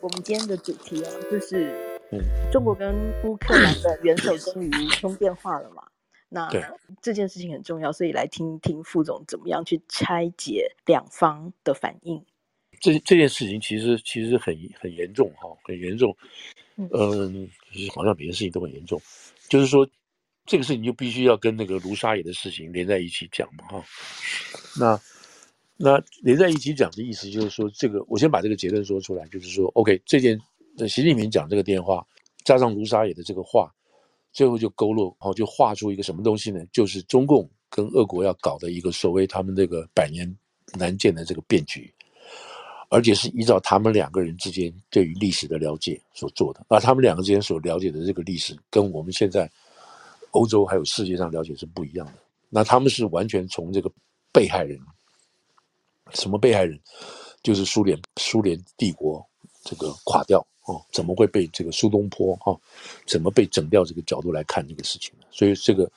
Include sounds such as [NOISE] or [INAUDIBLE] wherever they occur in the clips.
我们今天的主题啊，就是中国跟乌克兰的元首终于通电话了嘛？那这件事情很重要，所以来听听副总怎么样去拆解两方的反应。这这件事情其实其实很很严重哈，很严重。嗯，嗯好像每件事情都很严重。就是说，这个事情就必须要跟那个卢沙野的事情连在一起讲嘛哈。那那连在一起讲的意思就是说，这个我先把这个结论说出来，就是说，OK，这件习近平讲这个电话，加上卢沙野的这个话，最后就勾勒，然后就画出一个什么东西呢？就是中共跟俄国要搞的一个所谓他们这个百年难见的这个变局。而且是依照他们两个人之间对于历史的了解所做的，而他们两个之间所了解的这个历史，跟我们现在欧洲还有世界上了解是不一样的。那他们是完全从这个被害人，什么被害人？就是苏联，苏联帝国这个垮掉哦，怎么会被这个苏东坡哈，怎么被整掉这个角度来看这个事情呢？所以这个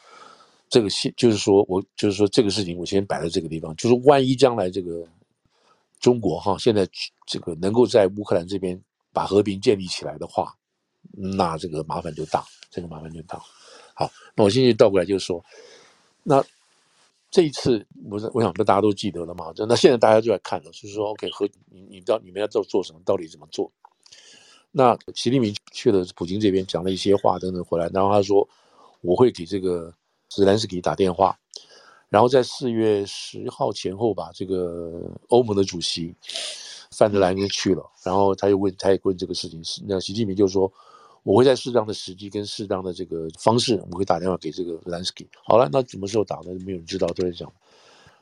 这个现就是说我就是说这个事情，我先摆在这个地方，就是万一将来这个。中国哈，现在这个能够在乌克兰这边把和平建立起来的话，那这个麻烦就大，这个麻烦就大。好，那我现在倒过来就是说，那这一次，我我想，大家都记得了嘛？那现在大家就在看了，就是说，OK，和你你到你们要做做什么，到底怎么做？那习近平去了普京这边讲了一些话等等回来，然后他说，我会给这个泽连斯基打电话。然后在四月十号前后吧，这个欧盟的主席范德莱恩去了，然后他又问，他也问这个事情，是那习近平就说，我会在适当的时机跟适当的这个方式，我会打电话给这个泽连斯基。好了，那什么时候打呢？没有人知道，都在讲。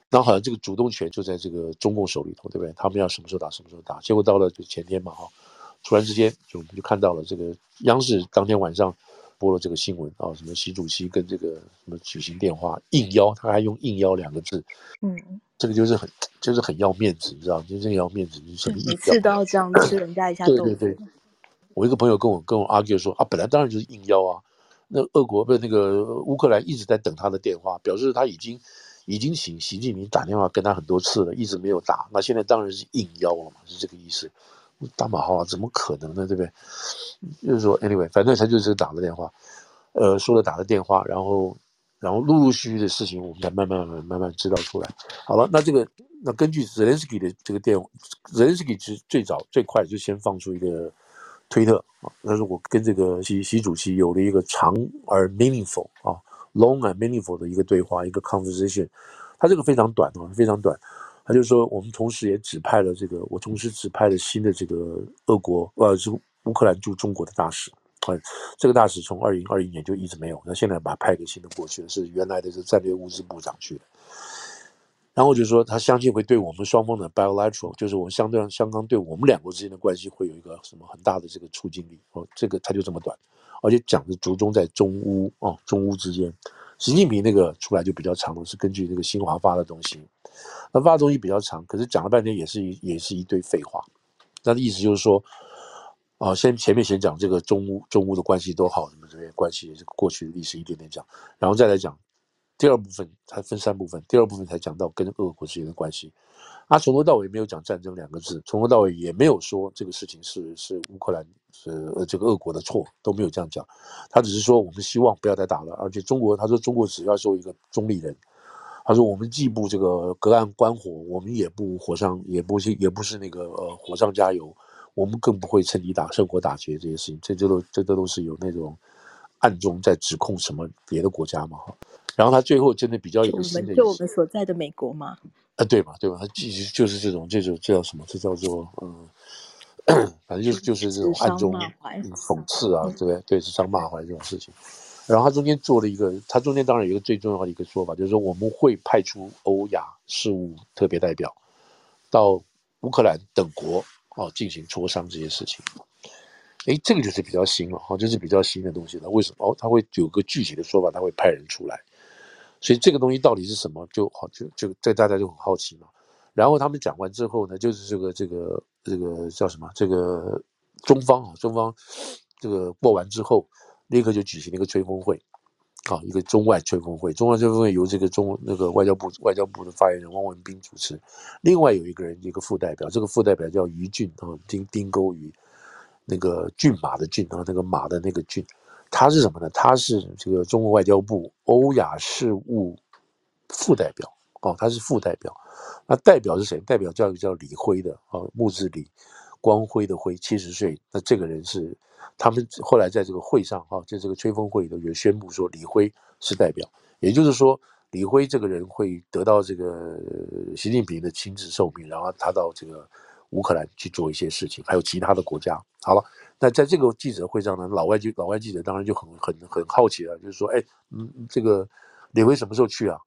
那好像这个主动权就在这个中共手里头，对不对？他们要什么时候打，什么时候打。结果到了就前天嘛，哈，突然之间就我们就看到了这个央视当天晚上。播了这个新闻啊，什么习主席跟这个什么举行电话应邀，他还用应邀两个字，嗯，这个就是很就是很要面子，你知道，就是要面子，你什么意思？每次都要这样吃人家一下豆腐。对对对，我一个朋友跟我跟我 argue 说啊，本来当然就是应邀啊，那俄国不是那个乌克兰一直在等他的电话，表示他已经已经请习近平打电话跟他很多次了，一直没有打，那现在当然是应邀了嘛，是这个意思。大马号啊，怎么可能呢？对不对？就是说，anyway，反正他就是打了电话，呃，说了打了电话，然后，然后陆陆续续的事情，我们才慢慢慢慢慢慢知道出来。好了，那这个，那根据泽连斯基的这个电话，泽连斯基是最早最快就先放出一个推特啊，他说我跟这个习习主席有了一个长而 meaningful 啊，long and meaningful 的一个对话，一个 conversation，他这个非常短啊，非常短。他就说，我们同时也指派了这个，我同时指派了新的这个俄国，呃，是乌克兰驻中国的大使。啊，这个大使从二零二一年就一直没有，那现在把他派给新的过去了，是原来的是战略物资部长去的。然后就说，他相信会对我们双方的 bilateral，就是我们相对相当对我们两国之间的关系会有一个什么很大的这个促进力。哦，这个他就这么短，而且讲的集中在中乌哦，中乌之间。习近平那个出来就比较长了，是根据那个新华发的东西。他发的东西比较长，可是讲了半天也是一也是一堆废话。他的意思就是说，啊、先前面先讲这个中乌中乌的关系多好，什么这些关系，这个过去的历史一点点讲，然后再来讲第二部分，才分三部分，第二部分才讲到跟俄国之间的关系。他从头到尾没有讲战争两个字，从头到尾也没有说这个事情是是乌克兰是这个俄国的错，都没有这样讲。他只是说我们希望不要再打了，而且中国他说中国只要做一个中立人。他说：“我们既不这个隔岸观火，我们也不火上，也不是也不是那个呃火上加油，我们更不会趁机打趁火打劫这些事情。这这都这都都是有那种暗中在指控什么别的国家嘛哈。然后他最后真的比较有心的，就我们所在的美国嘛，啊对嘛对吧？他其实就是这种这种这叫什么？这叫做嗯，[CLEARS THROAT] 反正就是就是这种暗中讽刺啊，对不对？对，指桑骂槐这种事情。”然后他中间做了一个，他中间当然有一个最重要的一个说法，就是说我们会派出欧亚事务特别代表到乌克兰等国啊进行磋商这些事情。哎，这个就是比较新了哈，就是比较新的东西了。为什么？哦，他会有个具体的说法，他会派人出来。所以这个东西到底是什么？就好，就就这大家就很好奇嘛。然后他们讲完之后呢，就是这个这个这个叫什么？这个中方啊，中方这个过完之后。立刻就举行了一个吹风会，啊，一个中外吹风会。中外吹风会由这个中那个外交部外交部的发言人汪文斌主持，另外有一个人一个副代表，这个副代表叫于俊啊，丁丁勾于，那个骏马的骏啊，那个马的那个骏，他是什么呢？他是这个中国外交部欧亚事务副代表哦，他是副代表。那代表是谁？代表叫一个叫李辉的啊，木字李，光辉的辉，七十岁。那这个人是他们后来在这个会上哈，在这个吹风会里头有宣布说李辉是代表，也就是说李辉这个人会得到这个习近平的亲自授命，然后他到这个乌克兰去做一些事情，还有其他的国家。好了，那在这个记者会上呢，老外就老外记者当然就很很很好奇了，就是说，哎，嗯，这个李辉什么时候去啊？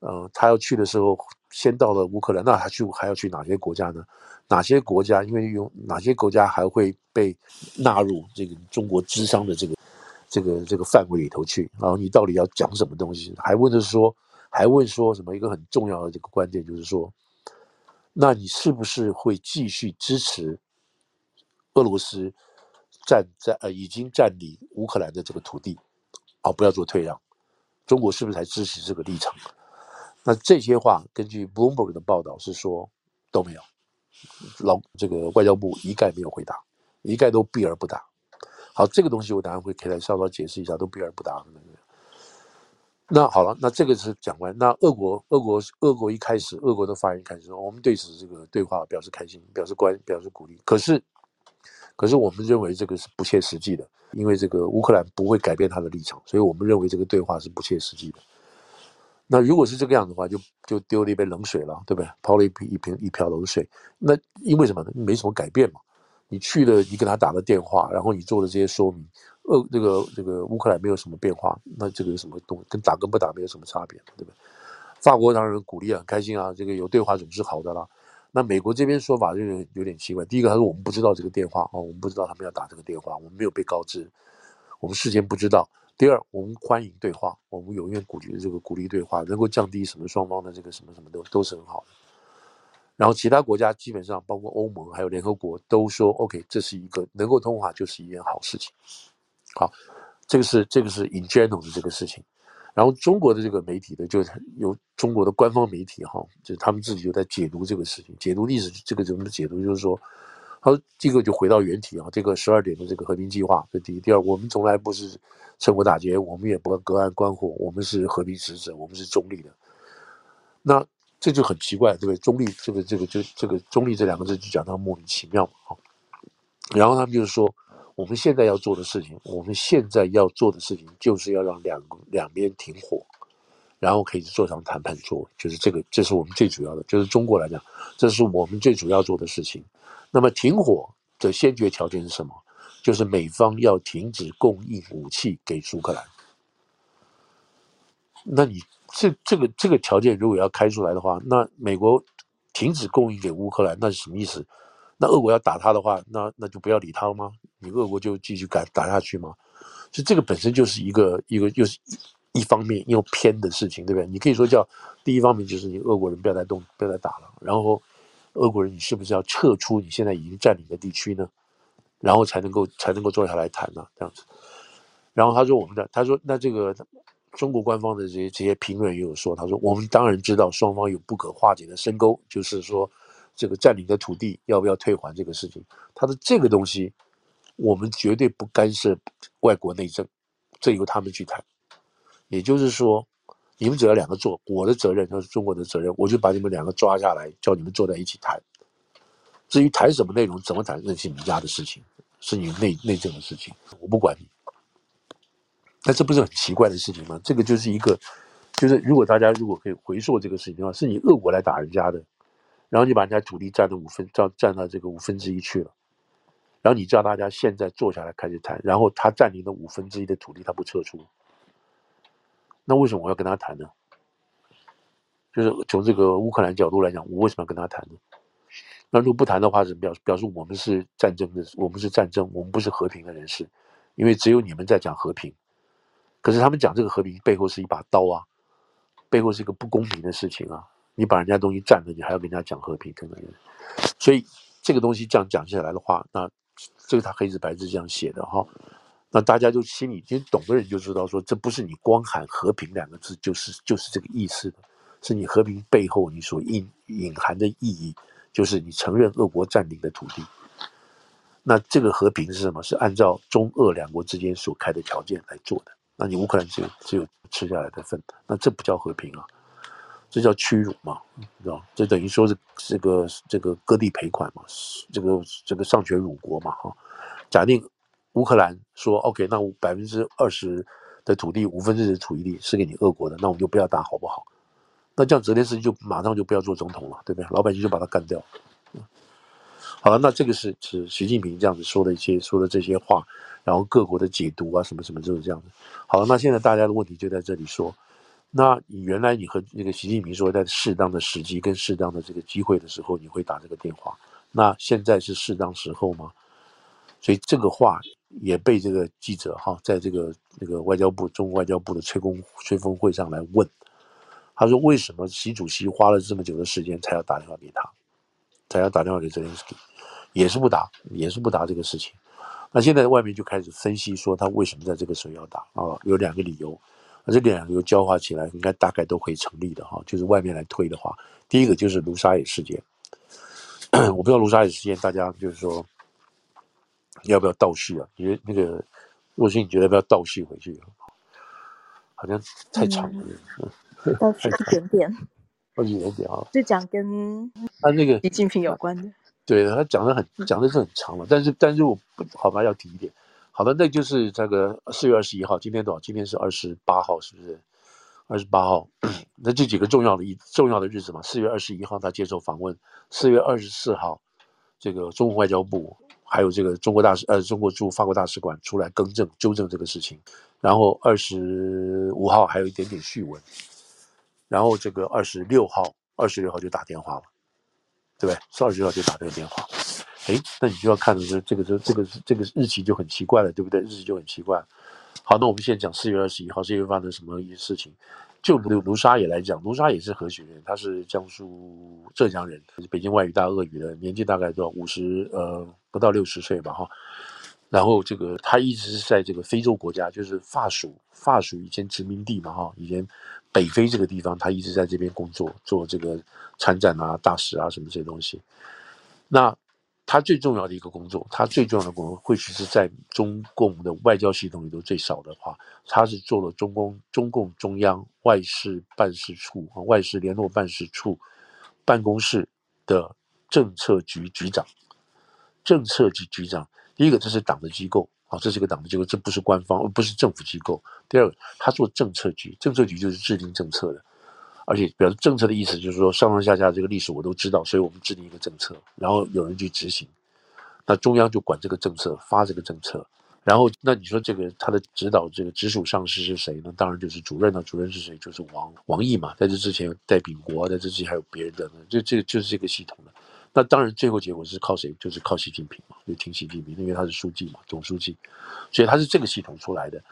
呃，他要去的时候，先到了乌克兰，那他去还要去哪些国家呢？哪些国家？因为有哪些国家还会被纳入这个中国咨商的这个这个这个范围里头去？然后你到底要讲什么东西？还问的是说，还问说什么？一个很重要的这个关键就是说，那你是不是会继续支持俄罗斯占在呃已经占领乌克兰的这个土地？哦，不要做退让，中国是不是才支持这个立场？那这些话，根据 Bloomberg 的报道是说都没有，老这个外交部一概没有回答，一概都避而不答。好，这个东西我等下会给他稍稍解释一下，都避而不答。那好了，那这个是讲完。那俄国，俄国，俄国一开始，俄国的发言开始说，我们对此这个对话表示开心，表示关，表示鼓励。可是，可是我们认为这个是不切实际的，因为这个乌克兰不会改变他的立场，所以我们认为这个对话是不切实际的。那如果是这个样子的话，就就丢了一杯冷水了，对不对？抛了一瓶一瓶一瓢冷水。那因为什么呢？没什么改变嘛。你去了，你给他打了电话，然后你做了这些说明，呃，这个这个乌克兰没有什么变化，那这个有什么东跟打跟不打没有什么差别，对不对？法国当然鼓励啊，很开心啊，这个有对话总是好的啦。那美国这边说法就有点奇怪。第一个，他说我们不知道这个电话哦，我们不知道他们要打这个电话，我们没有被告知，我们事先不知道。第二，我们欢迎对话，我们永远鼓励这个鼓励对话，能够降低什么双方的这个什么什么都都是很好的。然后其他国家基本上包括欧盟还有联合国都说 OK，这是一个能够通话就是一件好事情。好，这个是这个是 in general 的这个事情。然后中国的这个媒体呢，就是由中国的官方媒体哈，就他们自己就在解读这个事情，解读历史这个怎么解读，就是说。好，这个就回到原题啊，这个十二点的这个和平计划，这第一。第二，我们从来不是趁火打劫，我们也不隔岸观火，我们是和平使者，我们是中立的。那这就很奇怪，对不对？中立，这个这个就这个中立这两个字就讲到莫名其妙嘛。好，然后他们就是说，我们现在要做的事情，我们现在要做的事情，就是要让两两边停火。然后可以坐上谈判桌，就是这个，这是我们最主要的。就是中国来讲，这是我们最主要做的事情。那么停火的先决条件是什么？就是美方要停止供应武器给乌克兰。那你这这个这个条件如果要开出来的话，那美国停止供应给乌克兰，那是什么意思？那俄国要打他的话，那那就不要理他了吗？你俄国就继续敢打下去吗？所以这个本身就是一个一个又是。一方面又偏的事情，对不对？你可以说叫第一方面就是你俄国人不要再动，不要再打了。然后，俄国人你是不是要撤出你现在已经占领的地区呢？然后才能够才能够坐下来谈呢？这样子。然后他说我们的，他说那这个中国官方的这些这些评论也有说，他说我们当然知道双方有不可化解的深沟，就是说这个占领的土地要不要退还这个事情。他的这个东西我们绝对不干涉外国内政，这由他们去谈。也就是说，你们只要两个做，我的责任就是中国的责任，我就把你们两个抓下来，叫你们坐在一起谈。至于谈什么内容，怎么谈，那是你们家的事情，是你内内政的事情，我不管你。那这不是很奇怪的事情吗？这个就是一个，就是如果大家如果可以回溯这个事情的话，是你俄国来打人家的，然后你把人家土地占了五分，占占到这个五分之一去了，然后你叫大家现在坐下来开始谈，然后他占领了五分之一的土地，他不撤出。那为什么我要跟他谈呢？就是从这个乌克兰角度来讲，我为什么要跟他谈呢？那如果不谈的话，是表表示我们是战争的，我们是战争，我们不是和平的人士，因为只有你们在讲和平，可是他们讲这个和平背后是一把刀啊，背后是一个不公平的事情啊！你把人家东西占了，你还要跟人家讲和平，可能，所以这个东西这样讲下来的话，那这个他黑字白字这样写的哈。那大家就心里其实懂的人就知道，说这不是你光喊和平两个字就是就是这个意思的，是你和平背后你所隐隐含的意义，就是你承认俄国占领的土地。那这个和平是什么？是按照中俄两国之间所开的条件来做的。那你乌克兰只有只有吃下来的份，那这不叫和平啊，这叫屈辱嘛，知道？这等于说是这个这个割地赔款嘛，这个这个丧权辱国嘛，哈。假定乌克兰说 OK，那百分之二十的土地，五分之一的土地是给你俄国的，那我们就不要打好不好？那这样泽连斯基就马上就不要做总统了，对不对？老百姓就把他干掉。好了，那这个是是习近平这样子说的一些说的这些话，然后各国的解读啊什么什么就是这样子。好了，那现在大家的问题就在这里说，那你原来你和那个习近平说在适当的时机跟适当的这个机会的时候你会打这个电话，那现在是适当时候吗？所以这个话也被这个记者哈在这个那个外交部中国外交部的吹风吹风会上来问，他说为什么习主席花了这么久的时间才要打电话给他，才要打电话给泽连斯基？也是不打，也是不打这个事情。那现在外面就开始分析说他为什么在这个时候要打啊？有两个理由，那这两个理由交化起来，应该大概都可以成立的哈。就是外面来推的话，第一个就是卢沙野事件。[CLEARS THROAT] 我不知道卢沙野事件，大家就是说要不要倒叙啊？因为那个若曦，你觉得要不要倒叙回去？好像太长了，倒叙一点点，倒叙一点点啊。就讲跟他那个习近平有关的。对，他讲的很讲的是很长了，但是但是我不好吧，要提一点。好的，那就是这个四月二十一号，今天多少？今天是二十八号，是不是？二十八号，那这几个重要的一重要的日子嘛。四月二十一号他接受访问，四月二十四号，这个中国外交部还有这个中国大使呃中国驻法国大使馆出来更正纠正这个事情，然后二十五号还有一点点续文，然后这个二十六号二十六号就打电话了。对不对？十二月号就打这个电话，哎，那你就要看的是这个这这个这个日期就很奇怪了，对不对？日期就很奇怪。好，那我们现在讲四月二十一号，四月发生什么一些事情？就卢卢沙也来讲，卢沙也是何许人？他是江苏浙江人，北京外语大俄语的，年纪大概多少？五十呃不到六十岁吧哈。然后这个他一直是在这个非洲国家，就是法属法属以前殖民地嘛哈，以前。北非这个地方，他一直在这边工作，做这个参展啊、大使啊什么这些东西。那他最重要的一个工作，他最重要的工作，或许是在中共的外交系统里头最少的话，他是做了中共中共中央外事办事处和、外事联络办事处办公室的政策局局长。政策局局长，第一个这是党的机构。啊，这是个党的机构，这不是官方，不是政府机构。第二个，他做政策局，政策局就是制定政策的，而且表示政策的意思就是说上上下下这个历史我都知道，所以我们制定一个政策，然后有人去执行，那中央就管这个政策，发这个政策，然后那你说这个他的指导这个直属上司是谁呢？当然就是主任了，主任是谁？就是王王毅嘛，在这之前戴秉国，在这之前还有别人的呢，就这个就是这个系统的。那当然，最后结果是靠谁？就是靠习近平嘛，就听习近平，因为他是书记嘛，总书记，所以他是这个系统出来的。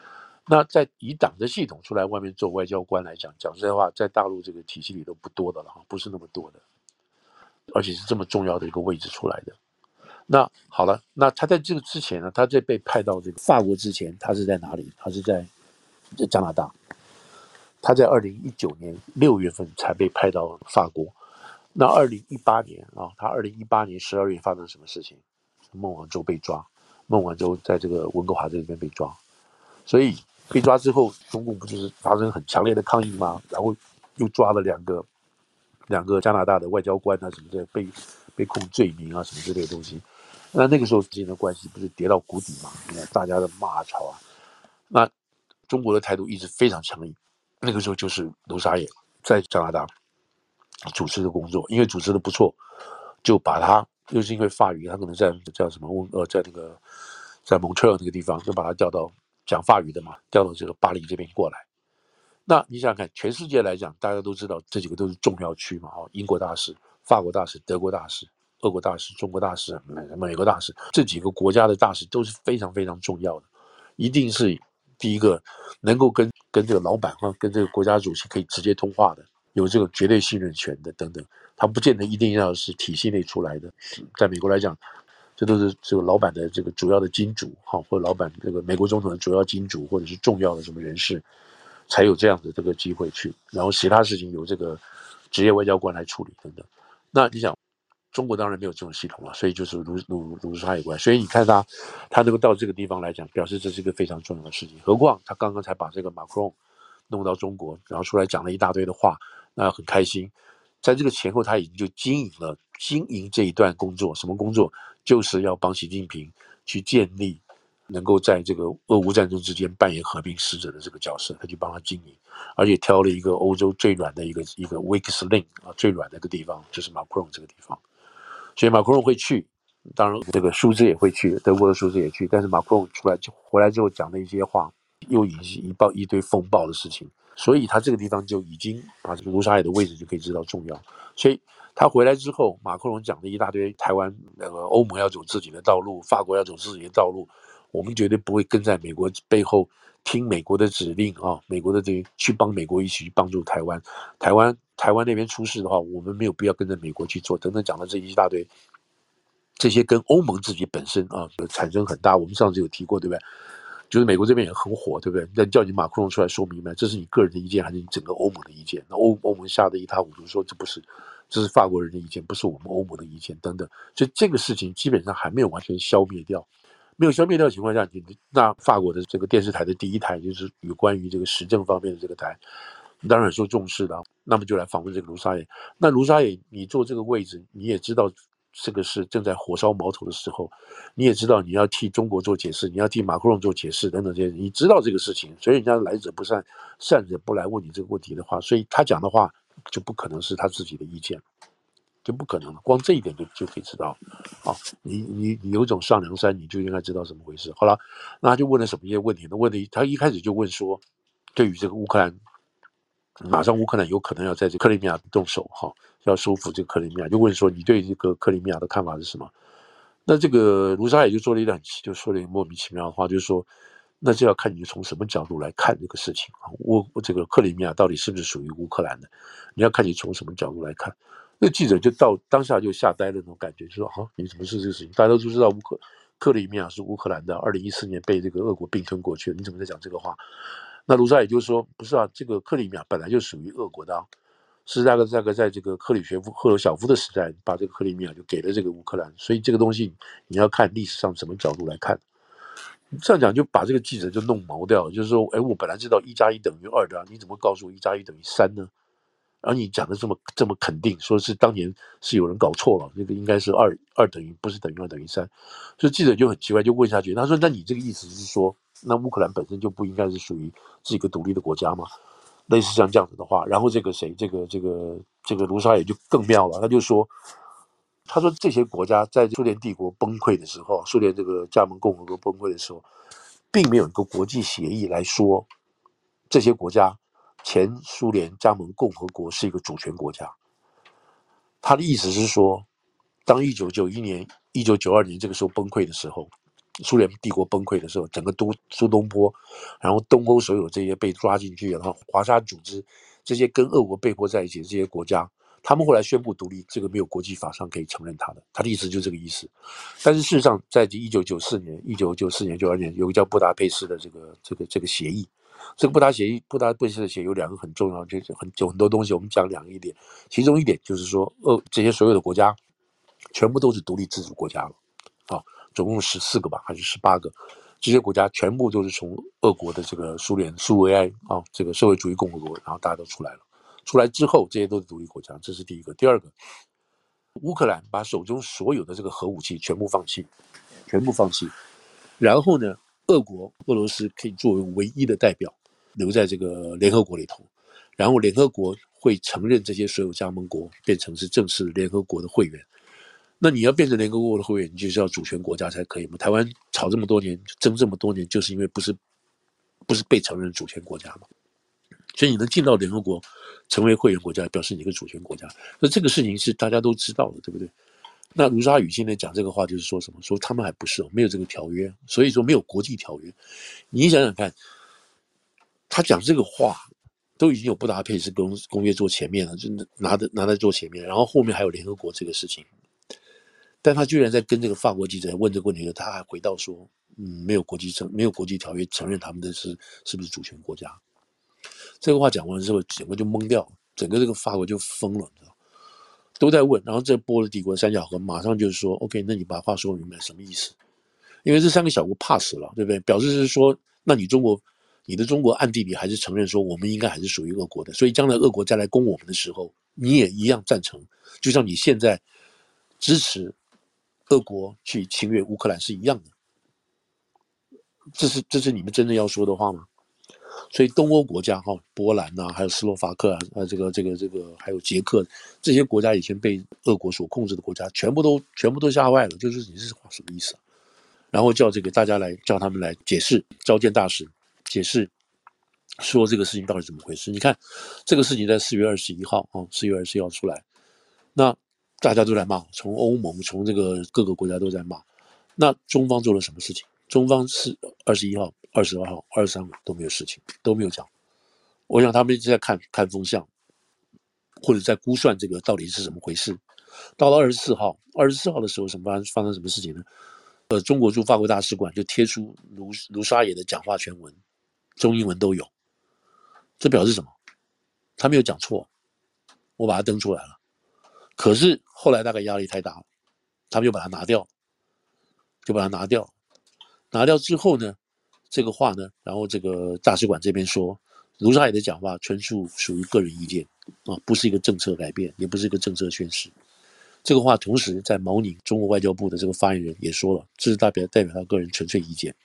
那在以党的系统出来外面做外交官来讲，讲实在话，在大陆这个体系里都不多的了哈，不是那么多的，而且是这么重要的一个位置出来的。那好了，那他在这个之前呢，他在被派到这个法国之前，他是在哪里？他是在加拿大。他在二零一九年六月份才被派到法国。那二零一八年啊，他二零一八年十二月发生什么事情？孟晚舟被抓，孟晚舟在这个温哥华这边被抓，所以被抓之后，中共不就是发生很强烈的抗议吗？然后又抓了两个两个加拿大的外交官啊什么的，被被控罪名啊什么之类的东西。那那个时候之间的关系不是跌到谷底吗？大家的骂吵啊，那中国的态度一直非常强硬。那个时候就是卢沙野在加拿大。主持的工作，因为主持的不错，就把他又是因为法语，他可能在叫什么呃，在那个在蒙特利尔那个地方，就把他调到讲法语的嘛，调到这个巴黎这边过来。那你想想看，全世界来讲，大家都知道这几个都是重要区嘛，哦，英国大使、法国大使、德国大使、俄国大使、中国大使、美美国大使，这几个国家的大使都是非常非常重要的，一定是第一个能够跟跟这个老板啊，跟这个国家主席可以直接通话的。有这个绝对信任权的等等，他不见得一定要是体系内出来的。在美国来讲，这都是这个老板的这个主要的金主哈，或者老板这个美国总统的主要金主，或者是重要的什么人士，才有这样的这个机会去。然后其他事情由这个职业外交官来处理等等。那你想，中国当然没有这种系统了，所以就是卢卢卢沙野关。所以你看他，他能够到这个地方来讲，表示这是一个非常重要的事情。何况他刚刚才把这个马克龙弄到中国，然后出来讲了一大堆的话，那很开心。在这个前后，他已经就经营了经营这一段工作，什么工作？就是要帮习近平去建立能够在这个俄乌战争之间扮演和平使者的这个角色，他就帮他经营，而且挑了一个欧洲最软的一个一个 weak link 啊，最软的一个地方就是马克龙这个地方。所以马克龙会去，当然这个舒兹也会去，德国的舒兹也去。但是马克龙出来就回来之后讲的一些话，又引起一爆一堆风暴的事情。所以他这个地方就已经把这个卢沙野的位置就可以知道重要。所以他回来之后，马克龙讲了一大堆台湾那个欧盟要走自己的道路，法国要走自己的道路，我们绝对不会跟在美国背后听美国的指令啊，美国的这去帮美国一起去帮助台湾，台湾。台湾那边出事的话，我们没有必要跟着美国去做。等等，讲了这一大堆，这些跟欧盟自己本身啊产生很大。我们上次有提过，对不对？就是美国这边也很火，对不对？那叫你马克龙出来说明白，这是你个人的意见还是你整个欧盟的意见？那欧欧盟吓得一塌糊涂，说这不是，这是法国人的意见，不是我们欧盟的意见等等。所以这个事情基本上还没有完全消灭掉。没有消灭掉的情况下，你那法国的这个电视台的第一台就是有关于这个时政方面的这个台。当然受重视的，那么就来访问这个卢沙野。那卢沙野，你坐这个位置，你也知道这个是正在火烧毛头的时候，你也知道你要替中国做解释，你要替马克龙做解释等等这些，你知道这个事情，所以人家来者不善，善者不来问你这个问题的话，所以他讲的话就不可能是他自己的意见，就不可能了。光这一点就就可以知道，啊，你你你有种上梁山，你就应该知道怎么回事。好了，那他就问了什么一些问题？那问题他一开始就问说，对于这个乌克兰。马上乌克兰有可能要在这克里米亚动手哈，要收复这个克里米亚，就问说你对这个克里米亚的看法是什么？那这个卢沙也就做了一段，就说了一个莫名其妙的话，就是说，那就要看你从什么角度来看这个事情啊。我我这个克里米亚到底是不是属于乌克兰的？你要看你从什么角度来看。那记者就到当下就吓呆了那种感觉，就说啊，你怎么是这个事情？大家都知道乌克克里米亚是乌克兰的，二零一四年被这个俄国并吞过去了，你怎么在讲这个话？那卢沙也就说：“不是啊，这个克里米亚本来就属于俄国的，啊，是那个那个在这个克里学夫赫鲁晓夫的时代，把这个克里米亚就给了这个乌克兰，所以这个东西你要看历史上什么角度来看。这样讲就把这个记者就弄毛掉了，就是说，哎，我本来知道一加一等于二的，你怎么告诉我一加一等于三呢？然后你讲的这么这么肯定，说是当年是有人搞错了，那个应该是二二等于不是等于二等于三，所以记者就很奇怪，就问下去，他说：那你这个意思是说？”那乌克兰本身就不应该是属于是一个独立的国家吗？类似像这样子的话，然后这个谁，这个这个这个卢沙也就更妙了，他就说，他说这些国家在苏联帝国崩溃的时候，苏联这个加盟共和国崩溃的时候，并没有一个国际协议来说这些国家前苏联加盟共和国是一个主权国家。他的意思是说，当一九九一年、一九九二年这个时候崩溃的时候。苏联帝国崩溃的时候，整个东苏东坡，然后东欧所有这些被抓进去，然后华沙组织这些跟俄国被迫在一起的这些国家，他们后来宣布独立，这个没有国际法上可以承认他的，他的意思就是这个意思。但是事实上，在一九九四年、一九九四年、九二年，有个叫布达佩斯的这个这个这个协议，这个布达协议、布达佩斯的协议有两个很重要，就是很有很多东西，我们讲两个一点，其中一点就是说，俄这些所有的国家全部都是独立自主国家了，啊。总共十四个吧，还是十八个？这些国家全部都是从俄国的这个苏联苏维埃啊，这个社会主义共和国，然后大家都出来了。出来之后，这些都是独立国家，这是第一个。第二个，乌克兰把手中所有的这个核武器全部放弃，全部放弃。然后呢，俄国俄罗斯可以作为唯一的代表留在这个联合国里头，然后联合国会承认这些所有加盟国变成是正式联合国的会员。那你要变成联合国的会员，你就是要主权国家才可以嘛？台湾吵这么多年，争这么多年，就是因为不是不是被承认主权国家嘛？所以你能进到联合国成为会员国家，表示你个主权国家。那这个事情是大家都知道的，对不对？那卢沙野现在讲这个话，就是说什么？说他们还不是没有这个条约，所以说没有国际条约。你想想看，他讲这个话都已经有布达佩斯公公约做前面了，就拿的拿在做前面，然后后面还有联合国这个事情。但他居然在跟这个法国记者问这个问题的时候，他还回到说：“嗯，没有国际承，没有国际条约承认他们的是是不是主权国家。”这个话讲完之后，整个就懵掉，整个这个法国就疯了，知道？都在问，然后这波罗的国三小国马上就是说，OK，那你把话说明白什么意思？因为这三个小国怕死了，对不对？表示是说，那你中国，你的中国暗地里还是承认说，我们应该还是属于俄国的，所以将来俄国再来攻我们的时候，你也一样赞成，就像你现在支持俄国去侵略乌克兰是一样的。这是这是你们真的要说的话吗？所以东欧国家哈，波兰呐、还有斯洛伐克啊，呃，这个这个这个，还有捷克这些国家，以前被俄国所控制的国家，全部都全部都吓坏了。就是你这是话什么意思啊？然后叫这个大家来叫他们来解释，召见大使解释，说这个事情到底怎么回事？你看这个事情在四月二十一号啊，四月二十一号出来，那大家都在骂，从欧盟从这个各个国家都在骂。那中方做了什么事情？中方是二十一号。二十二号、二十三号都没有事情，都没有讲。我想他们一直在看看风向，或者在估算这个到底是怎么回事。到了二十四号，二十四号的时候，什么发发生什么事情呢？呃，中国驻法国大使馆就贴出卢卢沙野的讲话全文，中英文都有。这表示什么？他没有讲错，我把它登出来了。可是后来大概压力太大了，他们就把它拿掉，就把它拿掉。拿掉之后呢？这个话呢，然后这个大使馆这边说，卢沙野的讲话纯属属于个人意见啊，不是一个政策改变，也不是一个政策宣示。这个话同时在毛宁中国外交部的这个发言人也说了，这是代表代表他个人纯粹意见。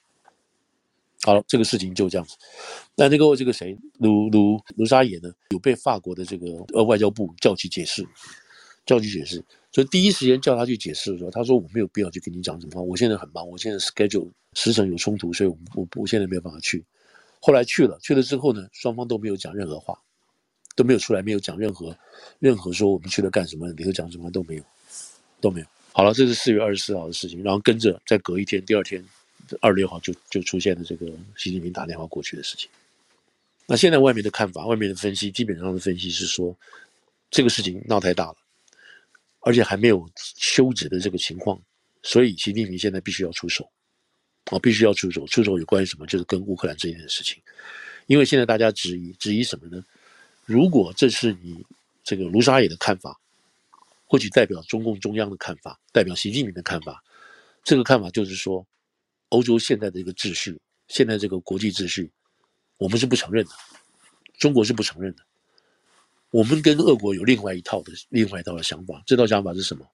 好了，这个事情就这样子。那那个这个谁，卢卢卢沙野呢，有被法国的这个呃外交部叫去解释，叫去解释。所以第一时间叫他去解释的时候，他说我没有必要去跟你讲什么话，我现在很忙，我现在 schedule 时程有冲突，所以我我我现在没有办法去。后来去了，去了之后呢，双方都没有讲任何话，都没有出来，没有讲任何任何说我们去了干什么，里头讲什么都没有，都没有。好了，这是四月二十四号的事情，然后跟着再隔一天，第二天二十六号就就出现了这个习近平打电话过去的事情。那现在外面的看法，外面的分析，基本上的分析是说，这个事情闹太大了。而且还没有休止的这个情况，所以习近平现在必须要出手，啊，必须要出手。出手有关于什么？就是跟乌克兰这件事情。因为现在大家质疑，质疑什么呢？如果这是你这个卢沙野的看法，或许代表中共中央的看法，代表习近平的看法，这个看法就是说，欧洲现在的一个秩序，现在这个国际秩序，我们是不承认的，中国是不承认的。我们跟俄国有另外一套的另外一套的想法，这套想法是什么？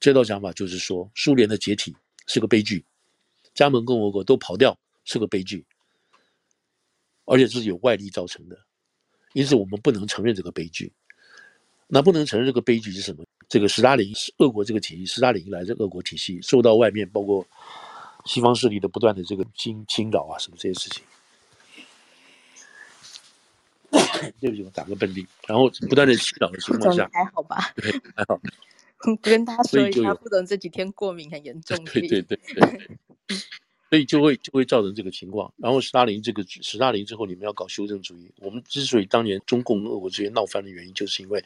这套想法就是说，苏联的解体是个悲剧，加盟共和国都跑掉是个悲剧，而且这是有外力造成的，因此我们不能承认这个悲剧。那不能承认这个悲剧是什么？这个斯大林是俄国这个体系，斯大林来自俄国体系受到外面包括西方势力的不断的这个侵侵扰啊，什么这些事情。对不起，我打个喷嚏，然后不断的洗澡的情况下，还好吧？对，还好。[LAUGHS] 跟大家说一下，副总这几天过敏很严重。对对对对。所以就会就会造成这个情况。然后斯大林这个斯大林之后，你们要搞修正主义。我们之所以当年中共俄国之间闹翻的原因，就是因为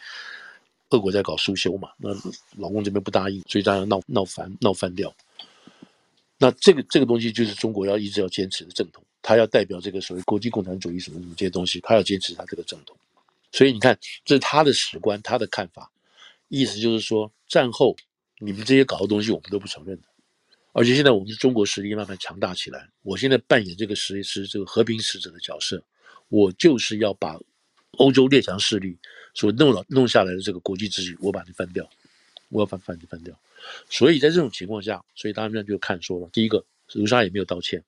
俄国在搞苏修嘛，那老公这边不答应，所以大家闹闹翻闹翻掉。那这个这个东西就是中国要一直要坚持的正统。他要代表这个所谓国际共产主义什么什么这些东西，他要坚持他这个正统，所以你看，这是他的史观，他的看法，意思就是说，战后你们这些搞的东西，我们都不承认的，而且现在我们中国实力慢慢强大起来，我现在扮演这个实是这个和平使者的角色，我就是要把欧洲列强势力所弄了弄下来的这个国际秩序，我把它翻掉，我要翻翻就翻掉，所以在这种情况下，所以他们就看说了，第一个，卢沙也没有道歉。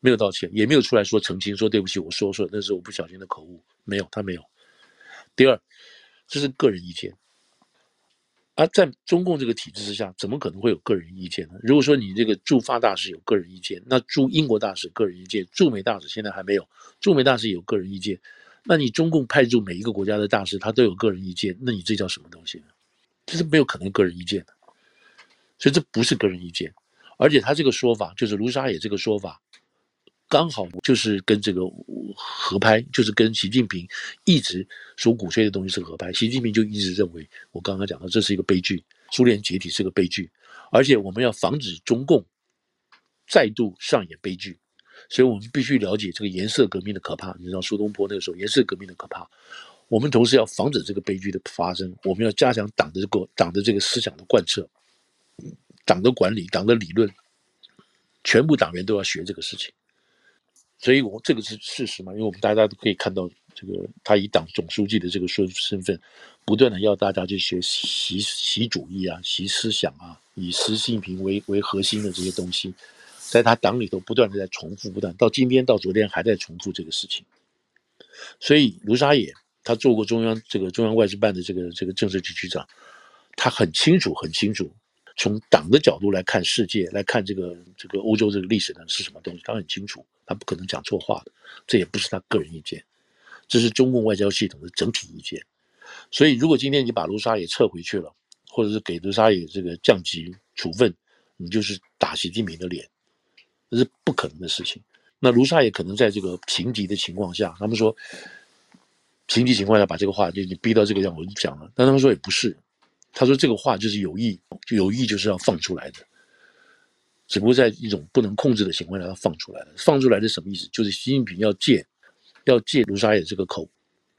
没有道歉，也没有出来说澄清，说对不起，我说说那是我不小心的口误，没有，他没有。第二，这是个人意见，而在中共这个体制之下，怎么可能会有个人意见呢？如果说你这个驻法大使有个人意见，那驻英国大使个人意见，驻美大使现在还没有，驻美大使有个人意见，那你中共派驻每一个国家的大使，他都有个人意见，那你这叫什么东西呢？这是没有可能个人意见的，所以这不是个人意见，而且他这个说法就是卢沙野这个说法。刚好就是跟这个合拍，就是跟习近平一直所鼓吹的东西是合拍。习近平就一直认为，我刚刚讲的这是一个悲剧，苏联解体是个悲剧，而且我们要防止中共再度上演悲剧，所以我们必须了解这个颜色革命的可怕。你知道苏东坡那个时候颜色革命的可怕，我们同时要防止这个悲剧的发生，我们要加强党的这个党的这个思想的贯彻，党的管理、党的理论，全部党员都要学这个事情。所以，我这个是事实嘛？因为我们大家都可以看到，这个他以党总书记的这个身身份，不断的要大家去学习习主义啊、习思想啊，以习近平为为核心的这些东西，在他党里头不断的在重复，不断到今天到昨天还在重复这个事情。所以，卢沙野他做过中央这个中央外事办的这个这个政治局局长，他很清楚很清楚，从党的角度来看世界，来看这个这个欧洲这个历史呢是什么东西，他很清楚。他不可能讲错话的，这也不是他个人意见，这是中共外交系统的整体意见。所以，如果今天你把卢沙也撤回去了，或者是给卢沙也这个降级处分，你就是打习近平的脸，这是不可能的事情。那卢沙也可能在这个平级的情况下，他们说平级情况下把这个话就你逼到这个样，我就讲了。但他们说也不是，他说这个话就是有意，就有意就是要放出来的。只不过在一种不能控制的情况下，他放出来了。放出来是什么意思？就是习近平要借，要借卢沙野这个口，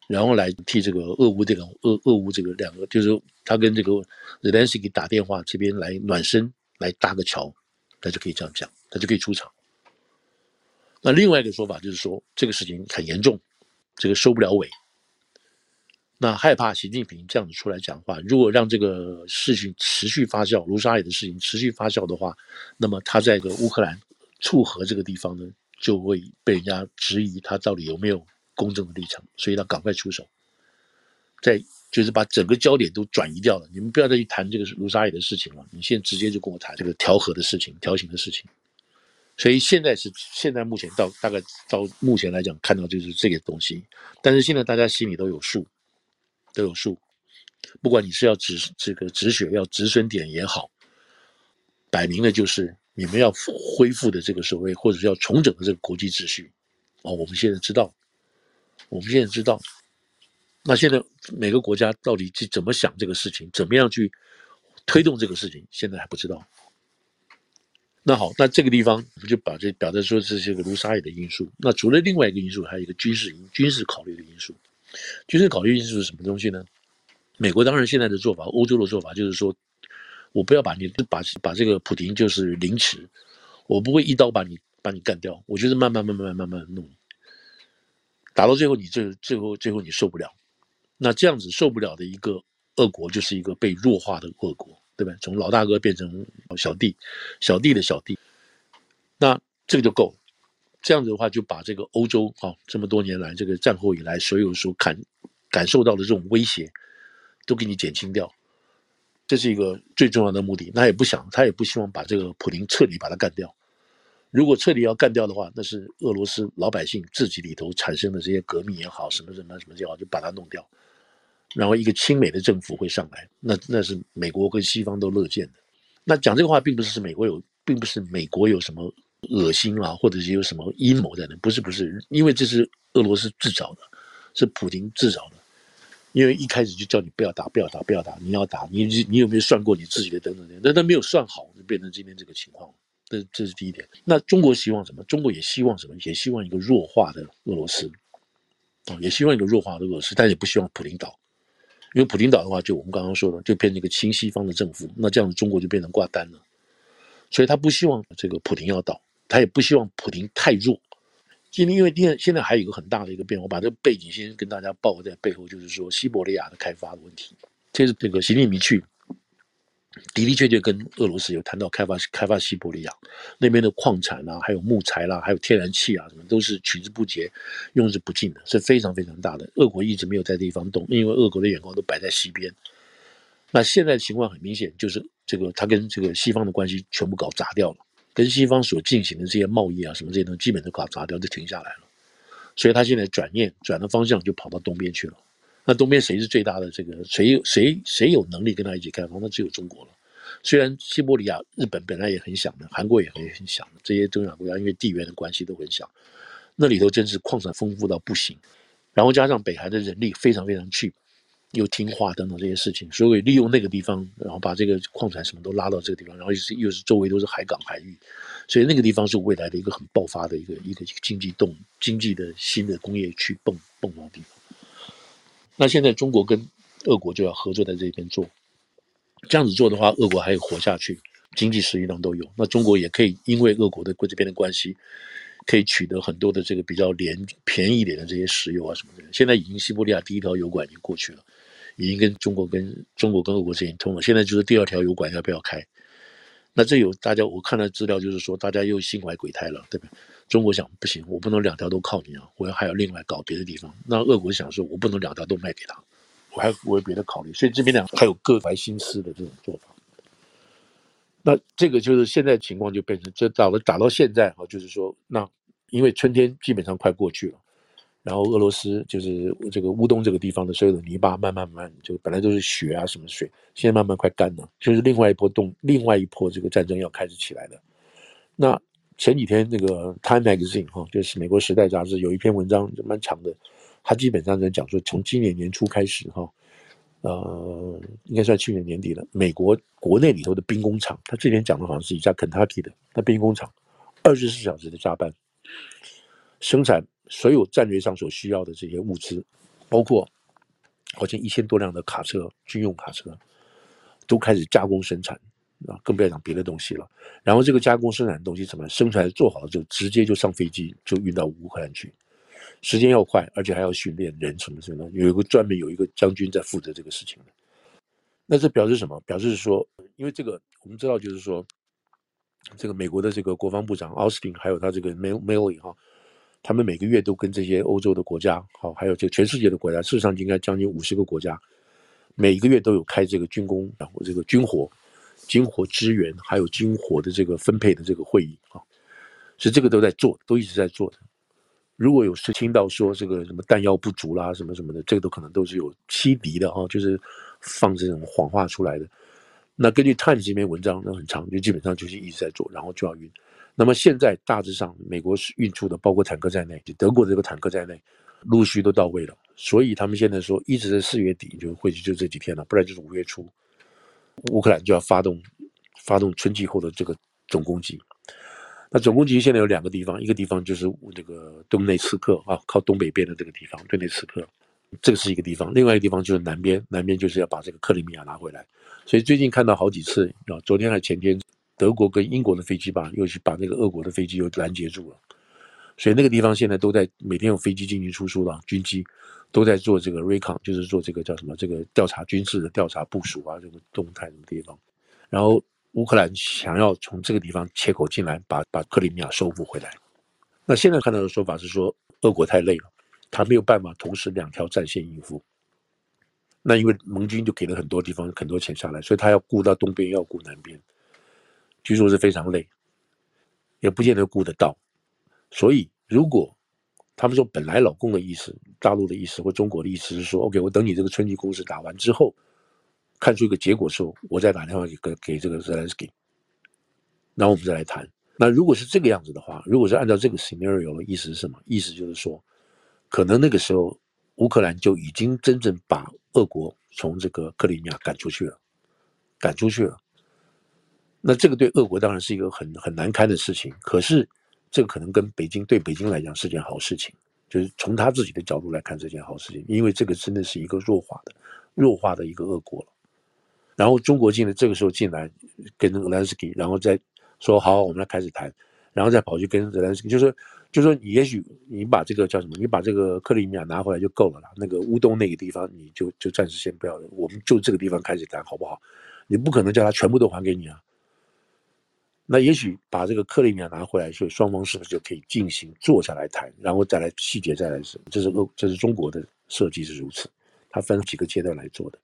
然后来替这个俄乌这个俄俄乌这个两个，就是他跟这个泽连斯基打电话这边来暖身，来搭个桥，他就可以这样讲，他就可以出场。那另外一个说法就是说，这个事情很严重，这个收不了尾。那害怕习近平这样子出来讲话，如果让这个事情持续发酵，卢沙野的事情持续发酵的话，那么他在这个乌克兰促和这个地方呢，就会被人家质疑他到底有没有公正的立场，所以他赶快出手，在就是把整个焦点都转移掉了。你们不要再去谈这个卢沙野的事情了，你现在直接就跟我谈这个调和的事情、调停的事情。所以现在是现在目前到大概到目前来讲看到就是这个东西，但是现在大家心里都有数。都有数，不管你是要止这个止血，要止损点也好，摆明了就是你们要恢复的这个所谓，或者是要重整的这个国际秩序，哦，我们现在知道，我们现在知道，那现在每个国家到底去怎么想这个事情，怎么样去推动这个事情，现在还不知道。那好，那这个地方我们就把这表达说这是一个卢沙野的因素。那除了另外一个因素，还有一个军事因军事考虑的因素。军事考虑因素是什么东西呢？美国当然现在的做法，欧洲的做法就是说，我不要把你把把这个普丁就是凌迟，我不会一刀把你把你干掉，我就是慢慢慢慢慢慢弄，打到最后你最最后最后你受不了，那这样子受不了的一个恶国就是一个被弱化的恶国，对吧？从老大哥变成小弟，小弟的小弟，那这个就够了。这样子的话，就把这个欧洲啊，这么多年来，这个战后以来所有所感感受到的这种威胁，都给你减轻掉，这是一个最重要的目的。那也不想，他也不希望把这个普林彻底把他干掉。如果彻底要干掉的话，那是俄罗斯老百姓自己里头产生的这些革命也好，什么什么什么也好，就把它弄掉，然后一个亲美的政府会上来，那那是美国跟西方都乐见的。那讲这个话，并不是美国有，并不是美国有什么。恶心啊，或者是有什么阴谋在那？不是不是，因为这是俄罗斯制造的，是普京制造的。因为一开始就叫你不要打，不要打，不要打，你要打，你你有没有算过你自己的等等等？但他没有算好，就变成今天这个情况。这这是第一点。那中国希望什么？中国也希望什么？也希望一个弱化的俄罗斯，啊，也希望一个弱化的俄罗斯，但也不希望普林倒。因为普丁倒的话，就我们刚刚说的，就变成一个亲西方的政府，那这样子中国就变成挂单了。所以他不希望这个普丁要倒。他也不希望普京太弱。今天因为现在现在还有一个很大的一个变化，我把这个背景先跟大家报在背后，就是说西伯利亚的开发的问题。这是这个习近平去的的确确跟俄罗斯有谈到开发开发西伯利亚那边的矿产啊，还有木材啦、还有天然气啊，什么都是取之不竭、用之不尽的，是非常非常大的。俄国一直没有在地方动，因为俄国的眼光都摆在西边。那现在的情况很明显，就是这个他跟这个西方的关系全部搞砸掉了。跟西方所进行的这些贸易啊，什么这些东西，基本都搞砸掉，就停下来了。所以他现在转念转的方向，就跑到东边去了。那东边谁是最大的？这个谁有谁谁有能力跟他一起开发？那只有中国了。虽然西伯利亚、日本本来也很想的，韩国也很很想的，这些中亚国家因为地缘的关系都很想。那里头真是矿产丰富到不行，然后加上北韩的人力非常非常 cheap。又听话等等这些事情，所以利用那个地方，然后把这个矿产什么都拉到这个地方，然后又是又是周围都是海港海域，所以那个地方是未来的一个很爆发的一个一个经济动经济的新的工业区蹦蹦的地方。那现在中国跟俄国就要合作在这边做，这样子做的话，俄国还有活下去，经济实力上都有。那中国也可以因为俄国的这边的关系，可以取得很多的这个比较廉便宜一点的这些石油啊什么的。现在已经西伯利亚第一条油管已经过去了，已经跟中国跟中国跟俄国之间通了。现在就是第二条油管要不要开？那这有大家我看了资料，就是说大家又心怀鬼胎了，对不对？中国想不行，我不能两条都靠你啊，我要还要另外搞别的地方。那俄国想说，我不能两条都卖给他。我还我有别的考虑，所以这边两个还有各怀心思的这种做法。那这个就是现在情况就变成，这打了打到现在哈，就是说，那因为春天基本上快过去了，然后俄罗斯就是这个乌东这个地方的所有的泥巴慢慢慢就本来都是雪啊什么水，现在慢慢快干了，就是另外一波动，另外一波这个战争要开始起来了。那前几天那个 Time Magazine 哈，就是美国时代杂志有一篇文章就蛮长的。他基本上在讲说，从今年年初开始，哈，呃，应该算去年年底了。美国国内里头的兵工厂，他这边讲的好像是一家肯塔基的那兵工厂，二十四小时的加班，生产所有战略上所需要的这些物资，包括好像一千多辆的卡车，军用卡车，都开始加工生产啊，更不要讲别的东西了。然后这个加工生产的东西怎么生产做好了就，直接就上飞机，就运到乌克兰去。时间要快，而且还要训练人什么什么，有一个专门有一个将军在负责这个事情的。那这表示什么？表示说，因为这个我们知道，就是说，这个美国的这个国防部长奥斯汀，还有他这个 Milley 哈，他们每个月都跟这些欧洲的国家，好，还有这全世界的国家，事实上应该将近五十个国家，每个月都有开这个军工，然后这个军火、军火支援，还有军火的这个分配的这个会议啊，所以这个都在做，都一直在做的。如果有是听到说这个什么弹药不足啦，什么什么的，这个都可能都是有欺敌的哈，就是放这种谎话出来的。那根据《Times》这篇文章，那很长，就基本上就是一直在做，然后就要运。那么现在大致上，美国是运出的，包括坦克在内，就德国这个坦克在内，陆续都到位了。所以他们现在说，一直在四月底就会就这几天了，不然就是五月初，乌克兰就要发动发动春季后的这个总攻击。那总攻击现在有两个地方，一个地方就是这个顿内茨克啊，靠东北边的这个地方，顿内茨克，这个是一个地方；另外一个地方就是南边，南边就是要把这个克里米亚拿回来。所以最近看到好几次啊，昨天还前天，德国跟英国的飞机吧，又去把那个俄国的飞机又拦截住了。所以那个地方现在都在每天有飞机进进出出的，军机都在做这个 recon，就是做这个叫什么这个调查军事的调查部署啊，这个动态的地方，然后。乌克兰想要从这个地方切口进来，把把克里米亚收复回来。那现在看到的说法是说，俄国太累了，他没有办法同时两条战线应付。那因为盟军就给了很多地方很多钱下来，所以他要顾到东边，要顾南边，据说是非常累，也不见得顾得到。所以如果他们说本来老共的意思、大陆的意思或中国的意思是说，OK，我等你这个春季攻势打完之后。看出一个结果之后，我再打电话给给这个泽连斯基，然后我们再来谈。那如果是这个样子的话，如果是按照这个 scenario 的意思是什么？意思就是说，可能那个时候乌克兰就已经真正把俄国从这个克里米亚赶出去了，赶出去了。那这个对俄国当然是一个很很难堪的事情。可是这个可能跟北京对北京来讲是件好事情，就是从他自己的角度来看这件好事情，因为这个真的是一个弱化的弱化的一个俄国了。然后中国进来，这个时候进来跟泽连斯基，然后再说好，我们来开始谈，然后再跑去跟泽连斯基，就是，就是说，你也许你把这个叫什么，你把这个克里米亚拿回来就够了啦，那个乌东那个地方你就就暂时先不要，我们就这个地方开始谈好不好？你不可能叫他全部都还给你啊。那也许把这个克里米亚拿回来，所以双方是不是就可以进行坐下来谈，然后再来细节再来说，这是俄，这是中国的设计是如此，它分几个阶段来做的。